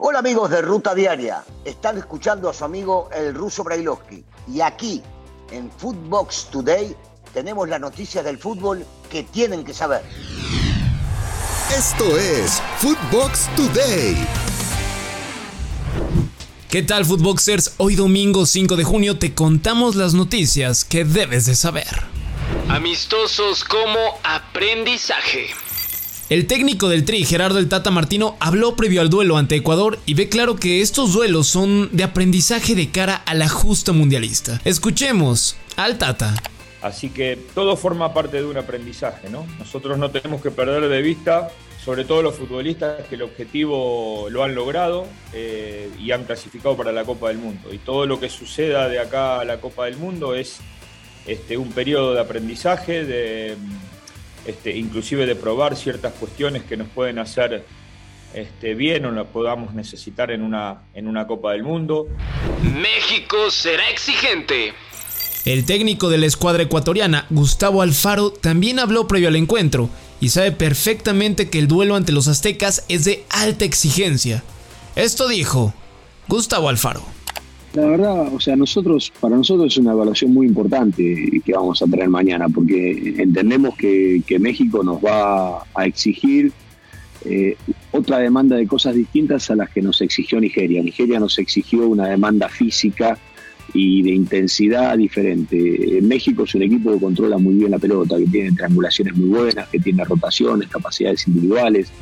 Hola amigos de Ruta Diaria, están escuchando a su amigo el ruso Brailovsky y aquí en Footbox Today tenemos las noticias del fútbol que tienen que saber. Esto es Footbox Today. ¿Qué tal Footboxers? Hoy domingo 5 de junio te contamos las noticias que debes de saber. Amistosos como aprendizaje. El técnico del Tri, Gerardo el Tata Martino, habló previo al duelo ante Ecuador y ve claro que estos duelos son de aprendizaje de cara a la justa mundialista. Escuchemos al Tata. Así que todo forma parte de un aprendizaje, ¿no? Nosotros no tenemos que perder de vista, sobre todo los futbolistas, que el objetivo lo han logrado eh, y han clasificado para la Copa del Mundo. Y todo lo que suceda de acá a la Copa del Mundo es este, un periodo de aprendizaje, de este, inclusive de probar ciertas cuestiones que nos pueden hacer este, bien o las podamos necesitar en una, en una Copa del Mundo. México será exigente. El técnico de la escuadra ecuatoriana, Gustavo Alfaro, también habló previo al encuentro y sabe perfectamente que el duelo ante los aztecas es de alta exigencia. Esto dijo Gustavo Alfaro. La verdad, o sea, nosotros, para nosotros es una evaluación muy importante que vamos a traer mañana, porque entendemos que, México nos va a exigir eh, otra demanda de cosas distintas a las que nos exigió Nigeria. Nigeria nos exigió una demanda física y de intensidad diferente. México es un equipo que controla muy bien la pelota, que tiene triangulaciones muy buenas, que tiene rotaciones, capacidades individuales.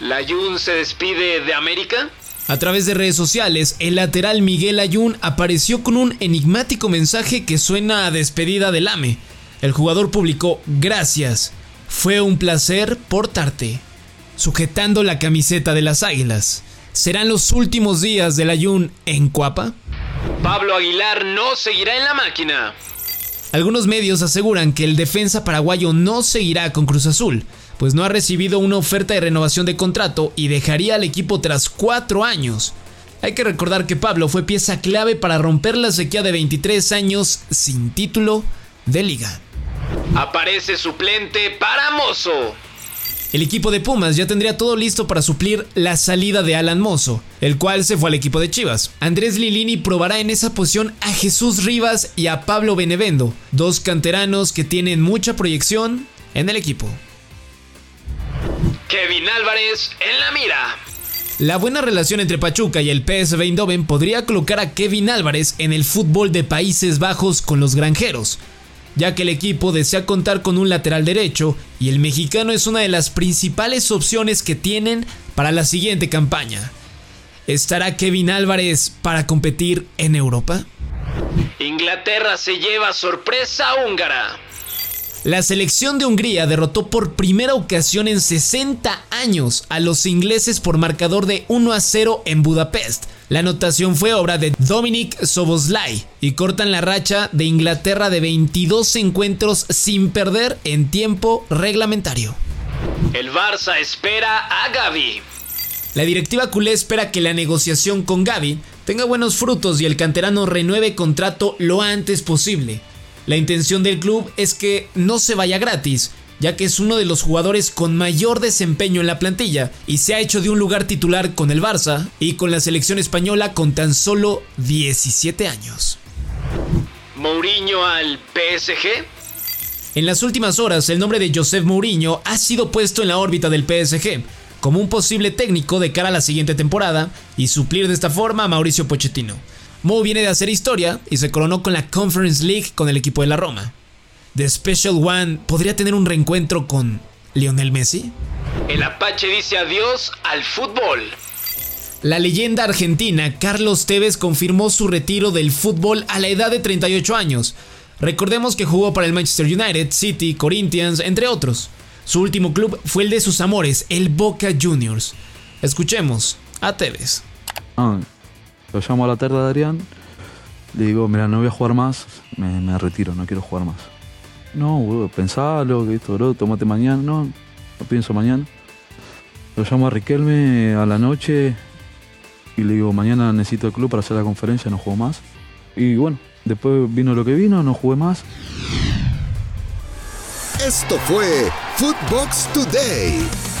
¿La Jun se despide de América? A través de redes sociales, el lateral Miguel Ayun apareció con un enigmático mensaje que suena a despedida del AME. El jugador publicó, gracias, fue un placer portarte, sujetando la camiseta de las Águilas. ¿Serán los últimos días del Ayun en Cuapa? Pablo Aguilar no seguirá en la máquina. Algunos medios aseguran que el defensa paraguayo no seguirá con Cruz Azul, pues no ha recibido una oferta de renovación de contrato y dejaría al equipo tras cuatro años. Hay que recordar que Pablo fue pieza clave para romper la sequía de 23 años sin título de liga. Aparece suplente para Mozo. El equipo de Pumas ya tendría todo listo para suplir la salida de Alan Mozo, el cual se fue al equipo de Chivas. Andrés Lilini probará en esa posición a Jesús Rivas y a Pablo Benevendo, dos canteranos que tienen mucha proyección en el equipo. Kevin Álvarez en la mira. La buena relación entre Pachuca y el PSV Eindhoven podría colocar a Kevin Álvarez en el fútbol de Países Bajos con los granjeros, ya que el equipo desea contar con un lateral derecho y el mexicano es una de las principales opciones que tienen para la siguiente campaña. ¿Estará Kevin Álvarez para competir en Europa? Inglaterra se lleva sorpresa húngara. La selección de Hungría derrotó por primera ocasión en 60 años a los ingleses por marcador de 1 a 0 en Budapest. La anotación fue obra de Dominic Soboslai y cortan la racha de Inglaterra de 22 encuentros sin perder en tiempo reglamentario. El Barça espera a Gaby. La directiva culé espera que la negociación con Gaby tenga buenos frutos y el canterano renueve contrato lo antes posible. La intención del club es que no se vaya gratis, ya que es uno de los jugadores con mayor desempeño en la plantilla y se ha hecho de un lugar titular con el Barça y con la selección española con tan solo 17 años. Mourinho al PSG. En las últimas horas, el nombre de Josep Mourinho ha sido puesto en la órbita del PSG como un posible técnico de cara a la siguiente temporada y suplir de esta forma a Mauricio Pochettino. Mo viene de hacer historia y se coronó con la Conference League con el equipo de la Roma. The Special One podría tener un reencuentro con Lionel Messi. El Apache dice adiós al fútbol. La leyenda argentina Carlos Tevez confirmó su retiro del fútbol a la edad de 38 años. Recordemos que jugó para el Manchester United, City, Corinthians, entre otros. Su último club fue el de sus amores, el Boca Juniors. Escuchemos a Tevez. Ah, lo llamo a la tarde de Adrián, le digo, mira, no voy a jugar más, me, retiro, no quiero jugar más. No, boludo, pensalo, que esto, bro, tomate mañana, no, no pienso mañana. Lo llamo a Riquelme a la noche y le digo, mañana necesito el club para hacer la conferencia, no juego más. Y bueno, después vino lo que vino, no jugué más. Esto fue Footbox Today.